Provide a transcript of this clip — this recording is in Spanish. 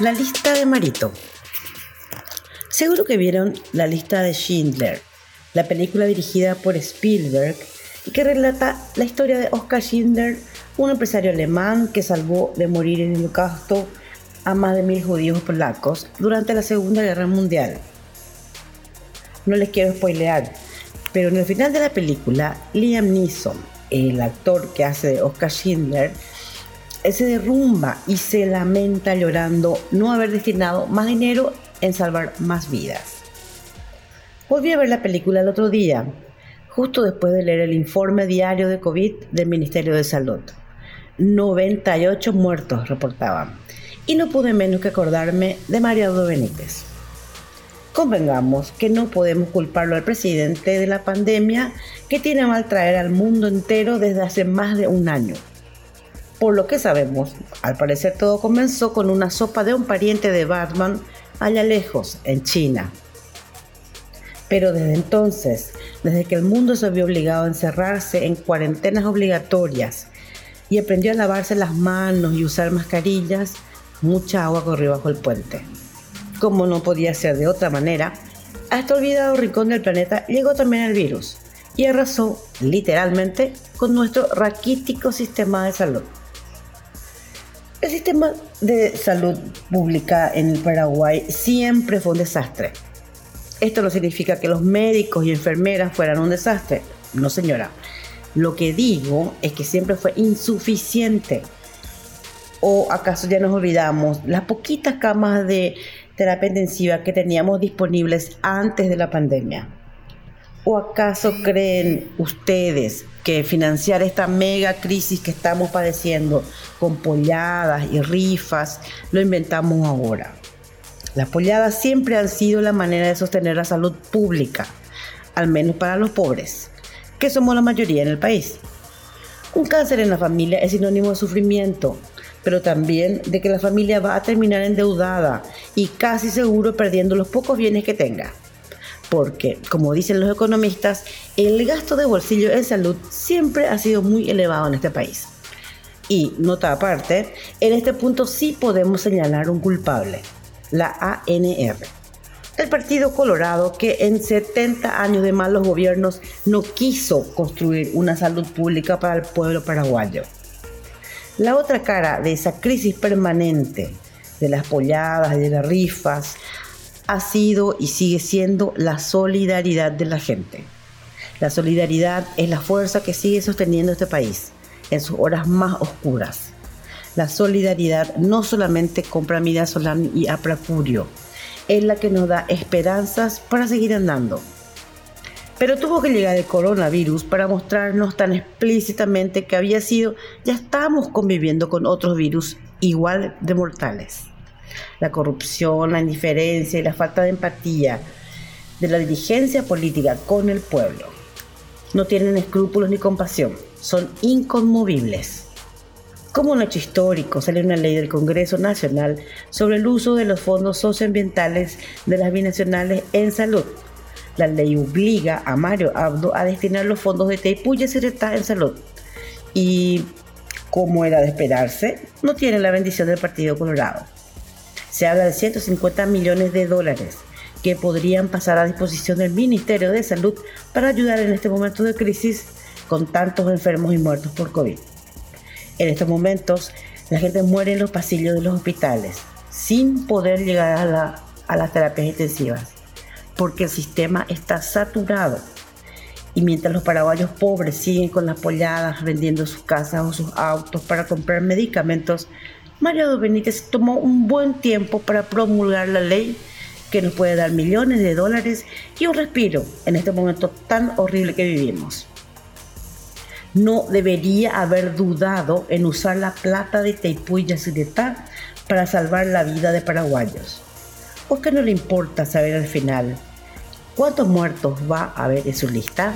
La lista de Marito. Seguro que vieron La lista de Schindler, la película dirigida por Spielberg y que relata la historia de Oskar Schindler, un empresario alemán que salvó de morir en el holocausto a más de mil judíos polacos durante la Segunda Guerra Mundial. No les quiero spoilear, pero en el final de la película, Liam Neeson, el actor que hace de Oskar Schindler, se derrumba y se lamenta llorando no haber destinado más dinero en salvar más vidas. Volví a ver la película el otro día, justo después de leer el informe diario de COVID del Ministerio de Salud. 98 muertos reportaban. Y no pude menos que acordarme de Mariano Benítez. Convengamos que no podemos culparlo al presidente de la pandemia que tiene a mal traer al mundo entero desde hace más de un año. Por lo que sabemos, al parecer todo comenzó con una sopa de un pariente de Batman allá lejos, en China. Pero desde entonces, desde que el mundo se vio obligado a encerrarse en cuarentenas obligatorias y aprendió a lavarse las manos y usar mascarillas, mucha agua corrió bajo el puente. Como no podía ser de otra manera, a este olvidado rincón del planeta llegó también el virus y arrasó literalmente con nuestro raquítico sistema de salud. El sistema de salud pública en el Paraguay siempre fue un desastre. Esto no significa que los médicos y enfermeras fueran un desastre. No, señora. Lo que digo es que siempre fue insuficiente. ¿O acaso ya nos olvidamos las poquitas camas de terapia intensiva que teníamos disponibles antes de la pandemia? ¿O acaso creen ustedes que financiar esta mega crisis que estamos padeciendo con polladas y rifas lo inventamos ahora? Las polladas siempre han sido la manera de sostener la salud pública, al menos para los pobres, que somos la mayoría en el país. Un cáncer en la familia es sinónimo de sufrimiento, pero también de que la familia va a terminar endeudada y casi seguro perdiendo los pocos bienes que tenga porque, como dicen los economistas, el gasto de bolsillo en salud siempre ha sido muy elevado en este país. Y, nota aparte, en este punto sí podemos señalar un culpable, la ANR. El Partido Colorado que en 70 años de malos gobiernos no quiso construir una salud pública para el pueblo paraguayo. La otra cara de esa crisis permanente de las polladas de las rifas ha sido y sigue siendo la solidaridad de la gente. La solidaridad es la fuerza que sigue sosteniendo este país en sus horas más oscuras. La solidaridad no solamente compra Mira Solán y Aprapurio, es la que nos da esperanzas para seguir andando. Pero tuvo que llegar el coronavirus para mostrarnos tan explícitamente que había sido, ya estamos conviviendo con otros virus igual de mortales la corrupción, la indiferencia y la falta de empatía de la dirigencia política con el pueblo. No tienen escrúpulos ni compasión, son inconmovibles. Como un hecho histórico, sale una ley del Congreso Nacional sobre el uso de los fondos socioambientales de las binacionales en salud. La ley obliga a Mario Abdo a destinar los fondos de Tepuya y Ceretá en salud. Y, como era de esperarse, no tiene la bendición del Partido Colorado. Se habla de 150 millones de dólares que podrían pasar a disposición del Ministerio de Salud para ayudar en este momento de crisis con tantos enfermos y muertos por COVID. En estos momentos, la gente muere en los pasillos de los hospitales sin poder llegar a, las terapias intensivas porque el sistema está saturado. Y mientras los paraguayos pobres siguen con las polladas vendiendo sus casas o sus autos para comprar medicamentos, Mario Benítez tomó un buen tiempo para promulgar la ley que nos puede dar millones de dólares y un respiro en este momento tan horrible que vivimos. No debería haber dudado en usar la plata de Teipú y Yacyretá para salvar la vida de paraguayos. ¿O que no le importa saber al final cuántos muertos va a haber en su lista?